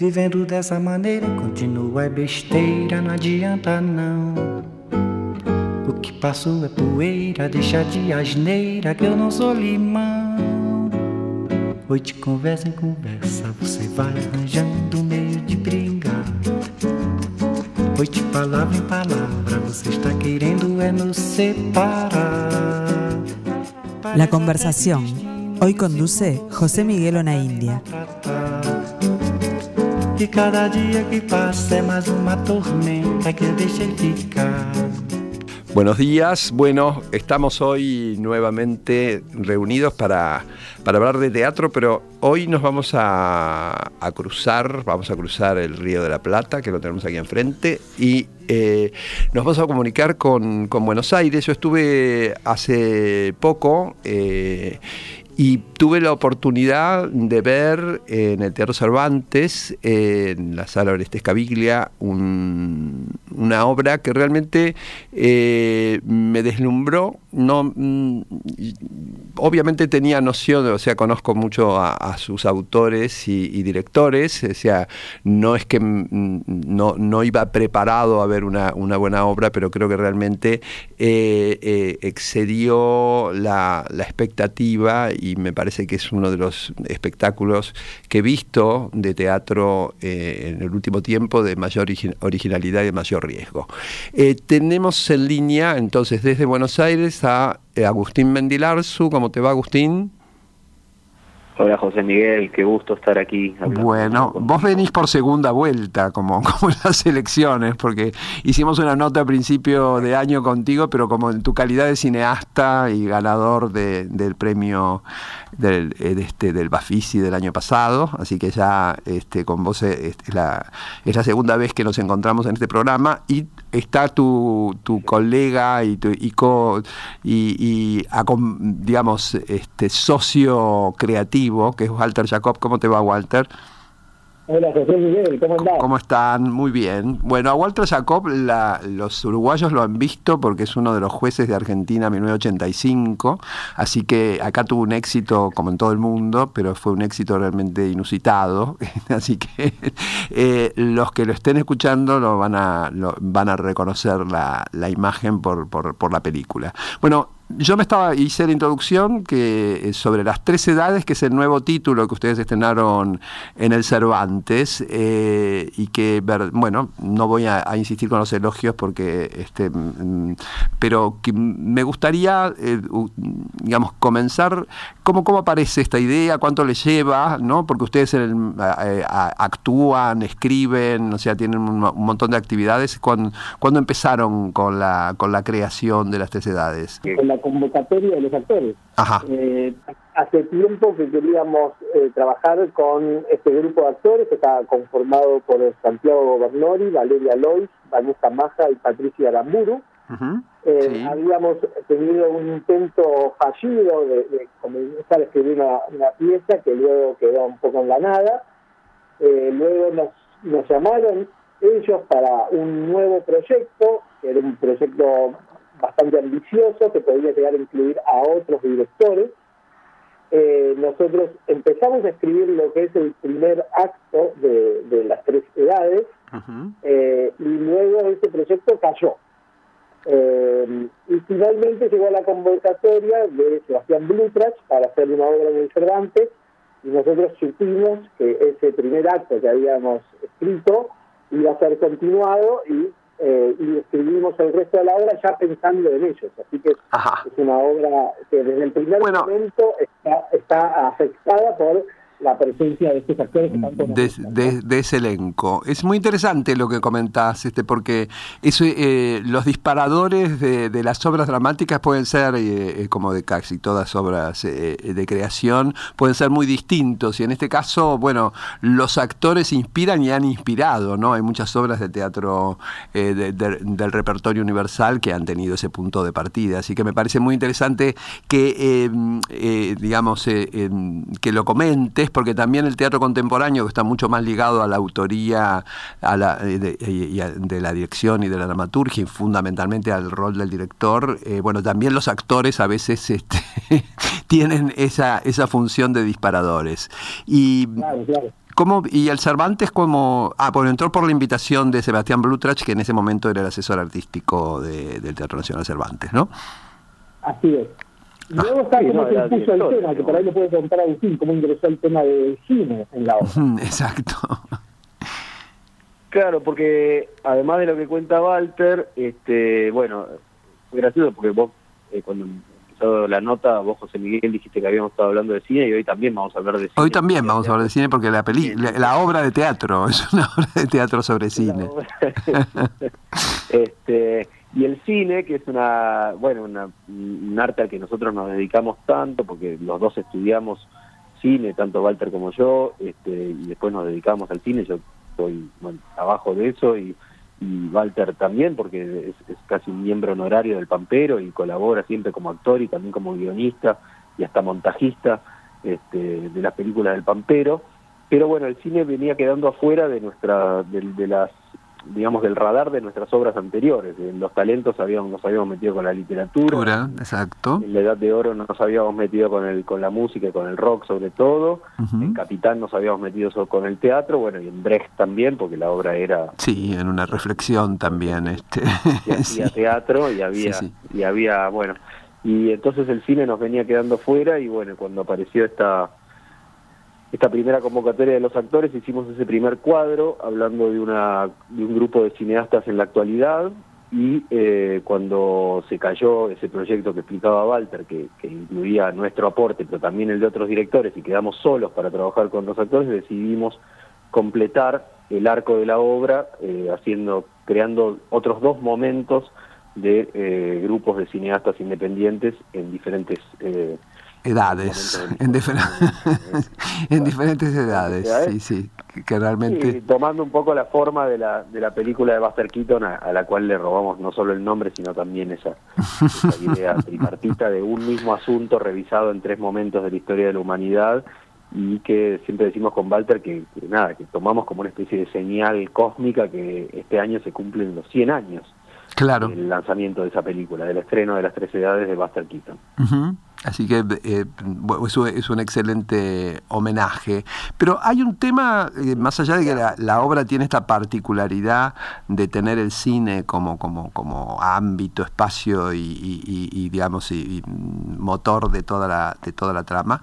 Vivendo dessa maneira, continua é besteira, não adianta não. O que passou é poeira, deixa de asneira que eu não sou limão. Oi, de conversa em conversa, você vai arranjando meio de brigar. Oi, de palavra em palavra, você está querendo é nos separar. La conversación. Hoy conduce José Miguel Ona Buenos días, bueno, estamos hoy nuevamente reunidos para, para hablar de teatro, pero hoy nos vamos a, a, cruzar, vamos a cruzar el Río de la Plata, que lo tenemos aquí enfrente, y eh, nos vamos a comunicar con, con, Buenos Aires. Yo estuve hace poco eh, y tuve la oportunidad de ver en el Teatro Cervantes, en la sala Orestes Caviglia, un, una obra que realmente eh, me deslumbró. No, mm, obviamente tenía noción, o sea, conozco mucho a, sus autores y, directores, o sea, no es que mm, no, no iba preparado a ver una, una, buena obra, pero creo que realmente eh, eh, excedió la, la expectativa me parece que es uno de los espectáculos que he visto de teatro eh, en el último tiempo de mayor originalidad y de mayor riesgo. Eh, tenemos en línea entonces desde Buenos Aires a eh, Agustín Mendilarzu. ¿Cómo te va Agustín? Hola José Miguel, qué gusto estar aquí. Bueno, vos venís por segunda vuelta, como, como en las elecciones, porque hicimos una nota a principio de año contigo, pero como en tu calidad de cineasta y ganador de, del premio del, de este, del Bafisi del año pasado, así que ya este, con vos es la, es la segunda vez que nos encontramos en este programa y está tu, tu colega y, tu, y, co, y, y digamos, este, socio creativo, que es Walter Jacob. ¿Cómo te va, Walter? Hola José Miguel, ¿cómo andás? ¿Cómo están? Muy bien. Bueno, a Walter Jacob la, los uruguayos lo han visto porque es uno de los jueces de Argentina 1985, así que acá tuvo un éxito como en todo el mundo, pero fue un éxito realmente inusitado, así que eh, los que lo estén escuchando lo van a, lo, van a reconocer la, la imagen por, por, por la película. Bueno, yo me estaba, hice la introducción que sobre las tres edades, que es el nuevo título que ustedes estrenaron en el Cervantes, eh, y que, bueno, no voy a, insistir con los elogios porque, este, pero que me gustaría, eh, digamos, comenzar, ¿cómo, ¿cómo aparece esta idea? ¿Cuánto le lleva? ¿no? Porque ustedes eh, actúan, escriben, o sea, tienen un, un montón de actividades. ¿Cuándo, ¿Cuándo, empezaron con la, con la creación de las tres edades? Convocatoria de los actores. Eh, hace tiempo que queríamos eh, trabajar con este grupo de actores que está conformado por Santiago Bernori, Valeria Lois, Vanessa Maja y Patricia Aramburu. Uh -huh. eh, sí. Habíamos tenido un intento fallido de, de comenzar a escribir una, una, pieza que luego quedó un poco en la nada. Eh, luego nos, nos llamaron ellos para un nuevo proyecto, que era un proyecto bastante ambicioso que podría llegar a incluir a otros directores. Eh, nosotros empezamos a escribir lo que es el primer acto de, de las tres edades uh -huh. eh, y luego ese proyecto cayó. Eh, y finalmente llegó a la convocatoria de Sebastián Blutrach para hacer una obra en el Cervantes y nosotros supimos que ese primer acto que habíamos escrito iba a ser continuado y eh, y escribimos el resto de la obra ya pensando en ellos. Así que Ajá. es una obra que desde el primer bueno, momento está, está afectada por la presencia de estos actores que tanto de, de, de, ese elenco. Es muy interesante lo que comentás, este, porque eso, eh, los disparadores de, de, las obras dramáticas pueden ser, eh, como de casi todas obras eh, de creación, pueden ser muy distintos. Y en este caso, bueno, los actores inspiran y han inspirado, ¿no? Hay muchas obras de teatro eh, de, del repertorio universal que han tenido ese punto de partida. Así que me parece muy interesante que, eh, digamos, que lo comentes porque también el teatro contemporáneo, que está mucho más ligado a la autoría a la, de, de, de, la dirección y de la dramaturgia, y fundamentalmente al rol del director, eh, bueno, también los actores a veces este, tienen esa, esa función de disparadores. Y claro, claro. ¿Cómo, y el Cervantes como... Ah, bueno, entró por la invitación de Sebastián Blutrach, que en ese momento era el asesor artístico del Teatro Nacional Cervantes, ¿no? Así es. Y ah. luego está cómo se impuso el tema, que por ahí le puede contar a Agustín cómo ingresó el tema del cine en la obra. Exacto. Claro, porque además de lo que cuenta Walter, este, bueno, fue gracioso porque vos eh, cuando empezó la nota, vos José Miguel dijiste que habíamos estado hablando de cine y hoy también vamos a hablar de cine. Hoy también vamos a hablar de cine porque la peli la, obra de teatro es una obra de teatro sobre cine. este, y el cine, que es una, bueno, una, un arte al que nosotros nos dedicamos tanto, porque los dos estudiamos cine, tanto Walter como yo, este, y después nos dedicamos al cine, yo estoy abajo de eso y y Walter también, porque es, casi un miembro honorario del Pampero y colabora siempre como actor y también como guionista y hasta montajista este, de las películas del Pampero. Pero bueno, el cine venía quedando afuera de nuestra de las digamos, del radar de nuestras obras anteriores. En los talentos habíamos, nos habíamos metido con la literatura. exacto. En la Edad de Oro nos habíamos metido con el con la música y con el rock sobre todo. En Capitán nos habíamos metido con el teatro, bueno, y en Brecht también, porque la obra era... Sí, en una reflexión también. este y hacía teatro y había, y había, bueno... Y entonces el cine nos venía quedando fuera y bueno, cuando apareció esta esta primera convocatoria de los actores hicimos ese primer cuadro hablando de, una, de un grupo de cineastas en la actualidad y eh, cuando se cayó ese proyecto que explicaba Walter, que, incluía nuestro aporte, pero también el de otros directores, y quedamos solos para trabajar con los actores, decidimos completar el arco de la obra, eh, haciendo, creando otros dos momentos de eh, grupos de cineastas independientes en diferentes edades, en, en, diferentes edades, sí, sí, que realmente... tomando un poco la forma de la, de la película de Buster Keaton, a, la cual le robamos no solo el nombre, sino también esa, idea tripartita de un mismo asunto revisado en tres momentos de la historia de la humanidad y que siempre decimos con Walter que, nada, que tomamos como una especie de señal cósmica que este año se cumplen los 100 años. Claro. El lanzamiento de esa película, del estreno de las tres edades de Buster Keaton. Así que eh, es, un excelente homenaje. Pero hay un tema, eh, más allá de que la, obra tiene esta particularidad de tener el cine como, como, como ámbito, espacio y, digamos, y, motor de toda la, de toda la trama,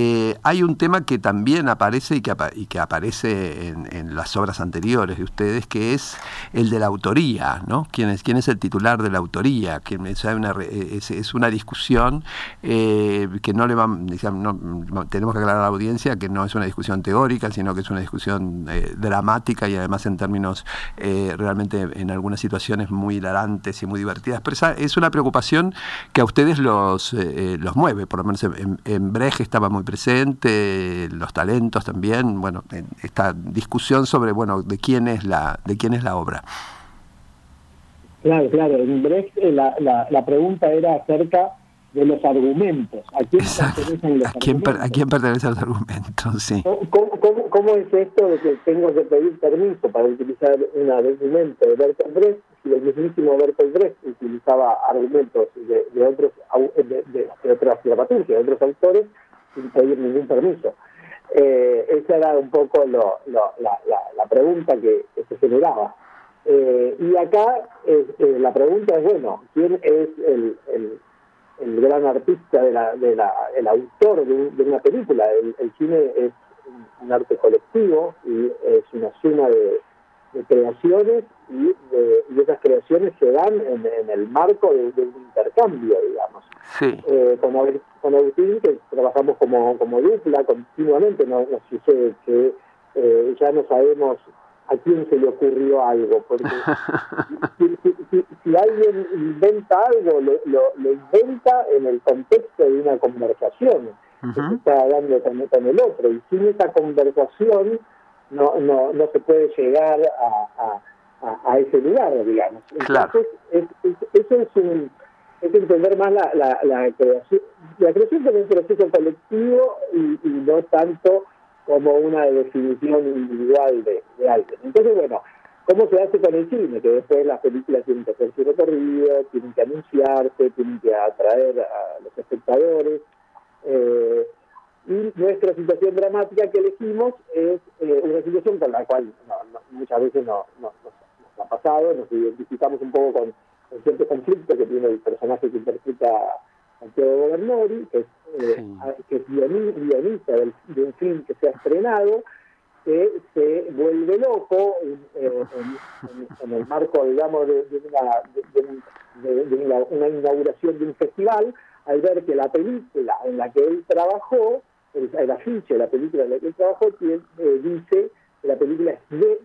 eh, hay un tema que también aparece y que, aparece en, las obras anteriores de ustedes, que es el de la autoría, ¿no? ¿Quién es, quién es el titular de la autoría? ¿Quién, es, una, es, una discusión. Eh, que no le van, tenemos que aclarar a la audiencia que no es una discusión teórica, sino que es una discusión eh, dramática y además en términos eh, realmente en algunas situaciones muy hilarantes y muy divertidas. Pero es una preocupación que a ustedes los, los mueve, por lo menos en, en Brecht estaba muy presente, los talentos también, bueno, esta discusión sobre, bueno, de quién es la, de quién es la obra. Claro, claro. En Brecht la, la, la pregunta era acerca de los argumentos. ¿A quién pertenecen los ¿A quién, argumentos? ¿A quién pertenecen los argumentos? Sí. ¿Cómo, es esto de que tengo que pedir permiso para utilizar un argumento de Bertolt Brecht si el mismísimo Bertolt Brecht utilizaba argumentos de, de otros de, de, otras dramaturgias, de otros autores, sin pedir ningún permiso? Eh, esa era un poco lo, lo, la, la, la, pregunta que, se generaba. Eh, y acá eh, la pregunta es, bueno, ¿quién es el, el el gran artista, de la, de la, el autor de, una película. El, cine es un arte colectivo y es una suma de, creaciones y, y, esas creaciones se dan en, el marco de, un intercambio, digamos. Sí. Eh, con, con Agustín, que trabajamos como, como dupla continuamente, nos, nos sucede que eh, ya no sabemos a quién se le ocurrió algo, porque si, alguien inventa algo, lo, lo, inventa en el contexto de una conversación que se está dando con, el otro, y sin esa conversación no, no, no se puede llegar a, a, ese lugar, digamos. Entonces, eso es un es entender más la, la, la creación, la creación como un proceso colectivo y, y no tanto como una definición individual de, de alguien. Entonces, bueno, ¿cómo se hace con el cine? Que después las películas tienen que hacer su recorrido, tienen que anunciarse, tienen que atraer a los espectadores. Eh, Y nuestra situación dramática que elegimos es eh, una situación con la cual muchas veces no, nos ha pasado, nos identificamos un poco con, cierto conflicto que tiene el personaje que interpreta Santiago Gobernori, que es, eh, que es guionista de un film que se ha estrenado, que se vuelve loco eh, en, el marco, digamos, de, una, una, inauguración de un festival, al ver que la película en la que él trabajó, el, afiche de la película en la que él trabajó, eh, dice que la película es de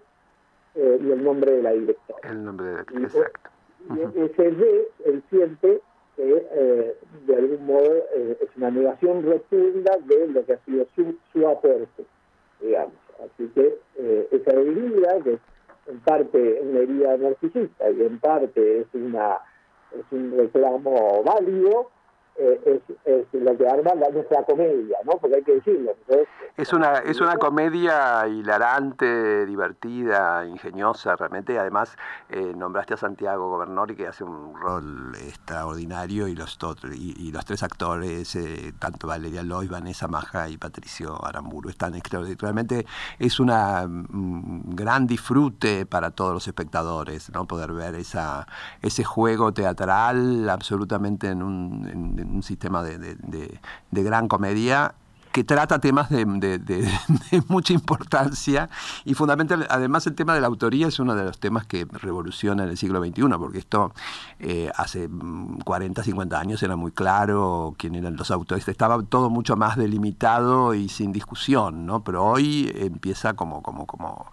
eh, y el nombre de la directora. El nombre de la exacto. Y ese de, él siente que de algún modo es una negación rotunda de lo que ha sido su, su aporte, digamos. Así que eh, esa herida, que es en parte una herida narcisista y en parte es, una, es un reclamo válido, eh, es, lo que arma la, nuestra comedia, ¿no? Porque hay que decirlo. es una es una comedia hilarante, divertida, ingeniosa, realmente. Además, eh, nombraste a Santiago Gobernori, que hace un rol extraordinario, y los, y, los tres actores, eh, tanto Valeria Loy, Vanessa Maja y Patricio Aramburu, están. Realmente es un mm, gran disfrute para todos los espectadores, ¿no? Poder ver esa ese juego teatral absolutamente en un un sistema de, de gran comedia que trata temas de, mucha importancia y fundamental, además el tema de la autoría es uno de los temas que revoluciona en el siglo XXI, porque esto eh, hace 40, mm, 50 años era muy claro quién eran los autores, estaba todo mucho más delimitado y sin discusión, ¿no? pero hoy empieza como, como, como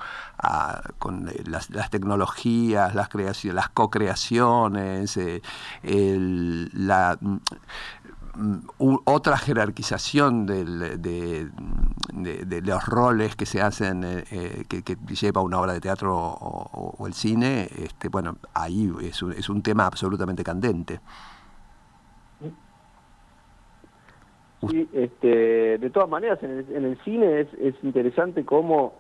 con eh, las, tecnologías, las creaciones, las co-creaciones, eh, la otra jerarquización de, los roles que se hacen, eh, eh, que, lleva una obra de teatro o, el cine, este, bueno, ahí es un, es un tema absolutamente candente. Sí, este, de todas maneras, en el, cine es, es, interesante cómo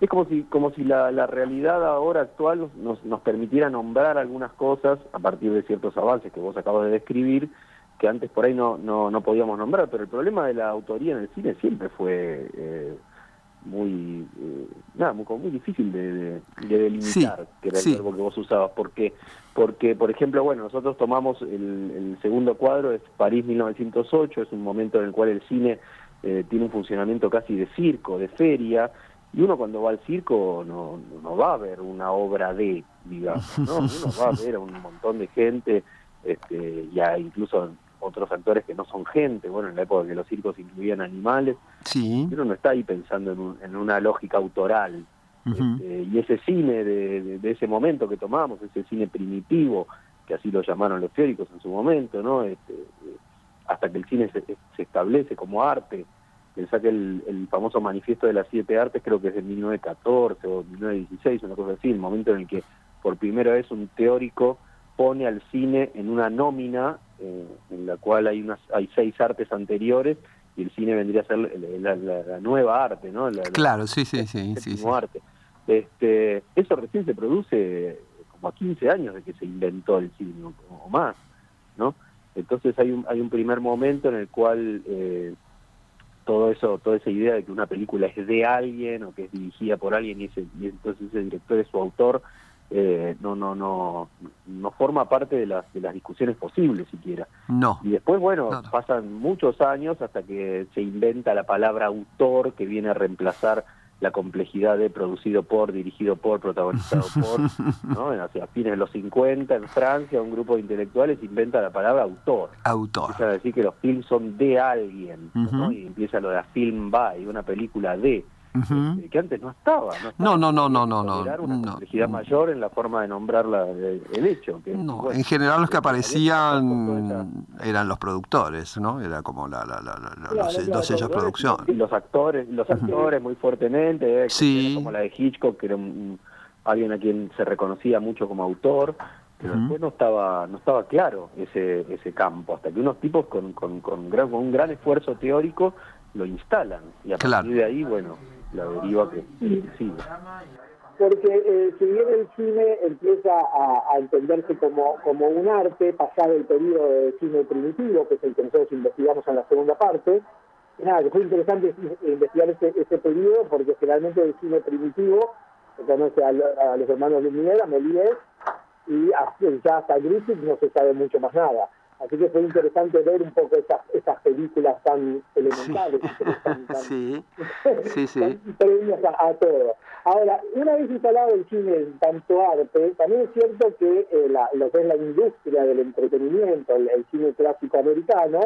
es como si como si la, la realidad ahora actual nos, nos permitiera nombrar algunas cosas a partir de ciertos avances que vos acabas de describir que antes por ahí no, no, no podíamos nombrar, pero el problema de la autoría en el cine siempre fue eh, muy, eh, nada, muy, muy difícil de, delimitar, que era el verbo que vos usabas, porque, porque, por ejemplo, bueno, nosotros tomamos el, segundo cuadro, es París 1908, es un momento en el cual el cine eh, tiene un funcionamiento casi de circo, de feria, y uno cuando va al circo no, no va a ver una obra de, digamos, ¿no? uno va a ver a un montón de gente, este, ya incluso otros actores que no son gente, bueno, en la época que los circos incluían animales, sí. uno no está ahí pensando en, una lógica autoral. Este, y ese cine de, ese momento que tomamos, ese cine primitivo, que así lo llamaron los teóricos en su momento, ¿no? Este, hasta que el cine se, establece como arte. Pensá que el, famoso manifiesto de las siete artes creo que es de 1914 o 1916, una cosa así, el momento en el que por primera vez un teórico pone al cine en una nómina eh, en la cual hay unas hay seis artes anteriores y el cine vendría a ser la, nueva arte, ¿no? claro, sí, sí, sí, sí, arte. Este, eso recién se produce como a 15 años de que se inventó el cine o, más, ¿no? Entonces hay un hay un primer momento en el cual eh, todo eso, toda esa idea de que una película es de alguien o que es dirigida por alguien y, ese, y entonces ese director es su autor, eh, no no no no forma parte de las de las discusiones posibles siquiera no y después bueno pasan muchos años hasta que se inventa la palabra autor que viene a reemplazar la complejidad de producido por, dirigido por, protagonizado por, ¿no? Hacia fines de los 50 en Francia un grupo de intelectuales inventa la palabra autor. Autor. Empieza a decir que los films son de alguien, ¿no? Y empieza lo de film by, una película de. Eh, que antes no estaba. No, no, no, no, no, no. una complejidad mayor en la forma de nombrar el, hecho. no, en general los que aparecían eran los productores, ¿no? Era como la, la, los, sellos de producción. Y los actores, los actores muy fuertemente, eh, como la de Hitchcock, que era alguien a quien se reconocía mucho como autor pero después no estaba no estaba claro ese ese campo hasta que unos tipos con con, con, gran, con un gran esfuerzo teórico lo instalan y a partir de ahí bueno la deriva que, sigue. Porque eh, si bien el cine empieza a, entenderse como, como un arte, pasado el periodo de cine primitivo, que es el que nosotros investigamos en la segunda parte, nada, fue interesante investigar ese, ese periodo porque generalmente el cine primitivo se conoce a, los hermanos Lumière, a Méliès, y ya hasta Griffith no se sabe mucho más nada. Así que fue interesante ver un poco esas, esas películas tan elementales. sí, sí, sí. a, a, todo. Ahora, una vez instalado el cine en tanto arte, también es cierto que eh, la, lo que es la industria del entretenimiento, el, cine clásico americano,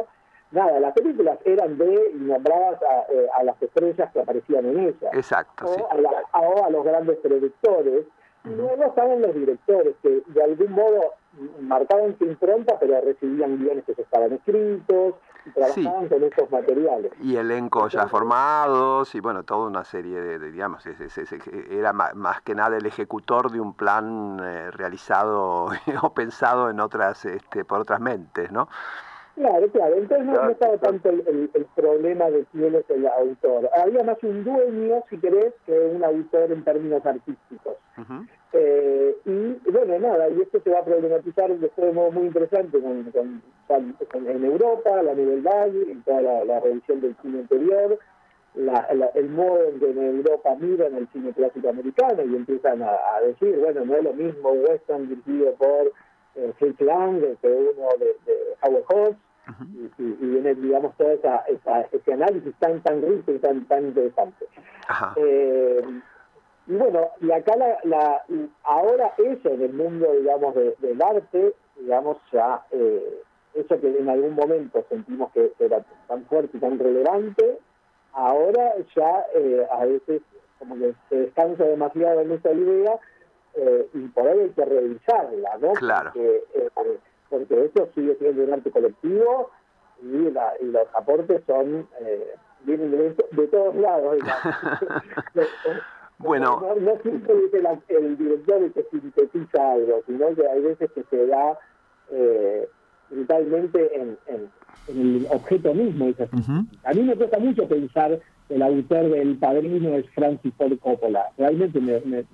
nada, las películas eran de y nombradas a, eh, a, las estrellas que aparecían en ellas. Exacto. O, a, o a los grandes productores. Y luego estaban los directores que de algún modo marcaban su impronta, pero recibían guiones que estaban escritos y trabajaban con esos materiales. Y elencos ya formados y bueno, toda una serie de, digamos, era más, que nada el ejecutor de un plan eh, realizado o pensado en otras, este, por otras mentes, ¿no? Claro, claro. Entonces no, estaba tanto el, problema de quién es el autor. Había más un dueño, si querés, que un autor en términos artísticos. eh, y bueno, nada, y esto se va a problematizar de modo muy interesante con, en Europa, la nivel Valle, y toda la, revisión del cine anterior, el modo en que en Europa miran el cine clásico americano y empiezan a, decir, bueno, no es lo mismo western dirigido por eh, Fritz Lang que uno de, de Howard Hawks, y, viene, digamos, todo esa, ese análisis tan tan rico y tan tan interesante. Eh, y bueno, y acá la, la, ahora eso en el mundo, digamos, del arte, digamos, ya eh, eso que en algún momento sentimos que era tan fuerte y tan relevante, ahora ya eh, a veces como que se descansa demasiado en esa idea y por ahí hay que revisarla, ¿no? Claro porque eso sigue siendo un arte colectivo y, los aportes son eh, vienen de, todos lados. bueno. No, siempre es el, director el que sintetiza algo, sino que hay veces que se da eh, brutalmente en, en, el objeto mismo. A mí me cuesta mucho pensar que el autor del Padrino es Francis Ford Coppola. Realmente me, me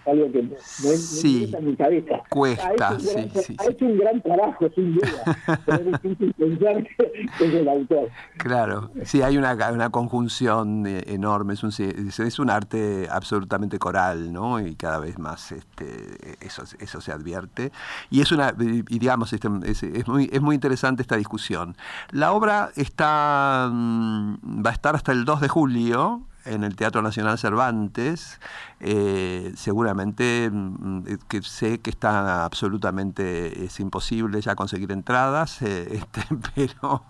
es algo que no, sí, en mi cabeza. Cuesta, ha sí, sí, ha hecho un gran trabajo, sin duda, pero es difícil pensar que, es el autor. Claro, sí, hay una, una conjunción enorme, es un, es un arte absolutamente coral, ¿no? Y cada vez más este, eso, eso se advierte. Y es una, y digamos, este, es, es, muy, es muy interesante esta discusión. La obra está, mm, va a estar hasta el 2 de julio en el Teatro Nacional Cervantes, eh, seguramente mm, que sé que está absolutamente, es imposible ya conseguir entradas, eh, este, pero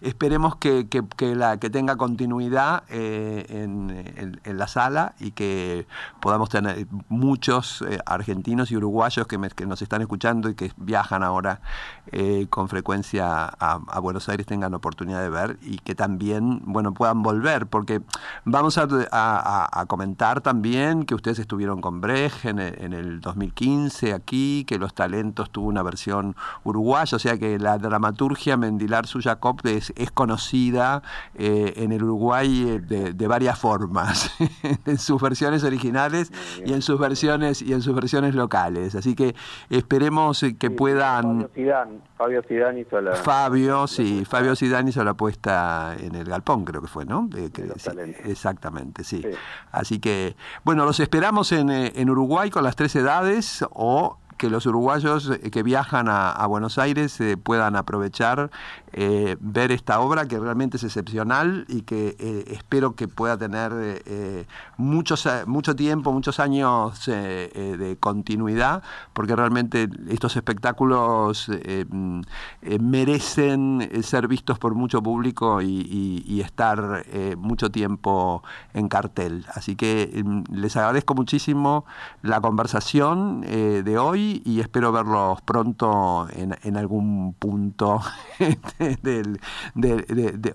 esperemos que, la, que tenga continuidad eh, en, la sala y que podamos tener muchos argentinos y uruguayos que, que, nos están escuchando y que viajan ahora con frecuencia a, a Buenos Aires tengan oportunidad de ver y que también bueno, puedan volver, porque vamos a, comentar también que ustedes estuvieron con Brecht en el, 2015 aquí, que Los Talentos tuvo una versión uruguaya, o sea que la dramaturgia Mendilar Suyacob es, es conocida eh, en el Uruguay eh, de, varias formas, en sus versiones originales y en sus versiones y en sus versiones locales. Así que esperemos que puedan. Fabio Sidán hizo la. Fabio, sí, Fabio Sidán hizo la puesta en el galpón, creo que fue, ¿no? exactamente sí. Así que, bueno, los esperamos en, eh, en Uruguay con las tres edades o que los uruguayos eh, que viajan a, Buenos Aires eh, puedan aprovechar, eh, ver esta obra que realmente es excepcional y que espero que pueda tener muchos, mucho tiempo, muchos años de continuidad, porque realmente estos espectáculos merecen ser vistos por mucho público y, estar mucho tiempo en cartel. Así que mm, les agradezco muchísimo la conversación de hoy y espero verlos pronto en, algún punto de,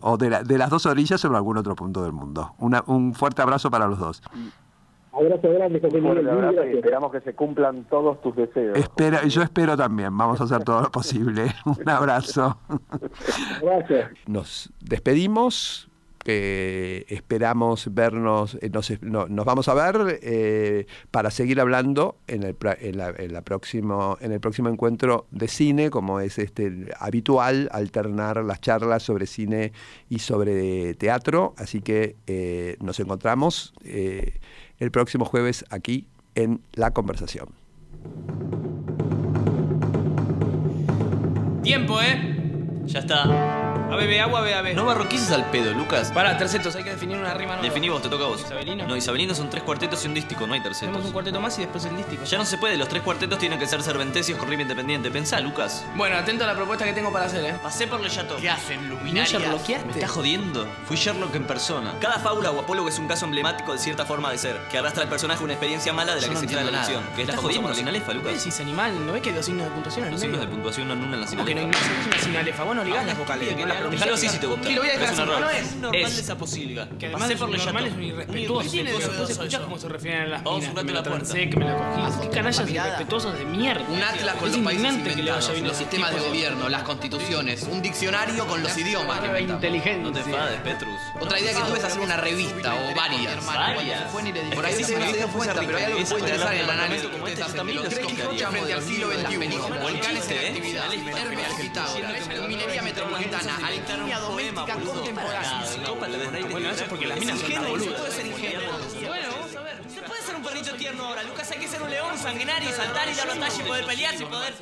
o de, las dos orillas o en algún otro punto del mundo. un fuerte abrazo para los dos. Abrazo grande, Esperamos que se cumplan todos tus deseos. Espera, yo espero también. Vamos a hacer todo lo posible. Un abrazo. Gracias. Nos despedimos esperamos vernos, nos, vamos a ver para seguir hablando en el, próximo, en el próximo encuentro de cine, como es este habitual, alternar las charlas sobre cine y sobre teatro. Así que nos encontramos el próximo jueves aquí en La Conversación. Tiempo, ¿eh? Ya está. A bebé agua, a ver. No barroquices al pedo, Lucas. Para, tercetos, hay que definir una rima nueva. Definí vos, te toca a vos. ¿Isabelino? No, Isabelino son tres cuartetos y un dístico, no hay tercetos. Tenemos un cuarteto más y después el dístico. Ya no se puede, los tres cuartetos tienen que ser serventesios con rima independiente. Pensá, Lucas. Bueno, atento a la propuesta que tengo para hacer, ¿eh? Pasé por Le Chateau. ¿Qué hacen, luminarias? ¿No ¿Me estás jodiendo? Fui Sherlock en persona. Cada fábula o apólogo es un caso emblemático de cierta forma de ser, que arrastra al personaje una experiencia mala de la que se extrae la lección. ¿Qué estás jodiendo la sinalefa, Lucas? ¿Qué decís, animal? ¿No ves que hay dos signos de puntuación en Los signos de puntuación no anulan la sinalefa. Porque no hay una sinalefa. Vos no ligás las vocales. Déjalo así si te gusta. Sí, lo voy a dejar así. No es normal de esa posibilidad. Que además de por normal es un irrespetuoso. ¿Tiene escuchás cómo se refieren a las Vamos, minas? Me la trancé, que me la cogí. Qué canallas irrespetuosos de mierda. Un atlas con los países inventados, los sistemas de gobierno, las constituciones, un diccionario con los idiomas que Inteligente. No te enfades, Petrus. Otra idea que tuve es hacer una revista o varias. Varias. Por ahí se me dio cuenta, pero hay algo que puede interesar en el análisis que ustedes hacen. Los tres Quijotes frente al siglo XXI. Volcanes en actividad. Hermes Pitágoras. Minería metropolitana. Alquimia doméstica contemporánea. Bueno, eso es porque las minas son boludas. puede ser ingenuo. Bueno, vamos a ver. Se puede ser un perrito tierno ahora. Lucas, hay que ser un león sanguinario, saltar y dar batalla y poder pelear y poder...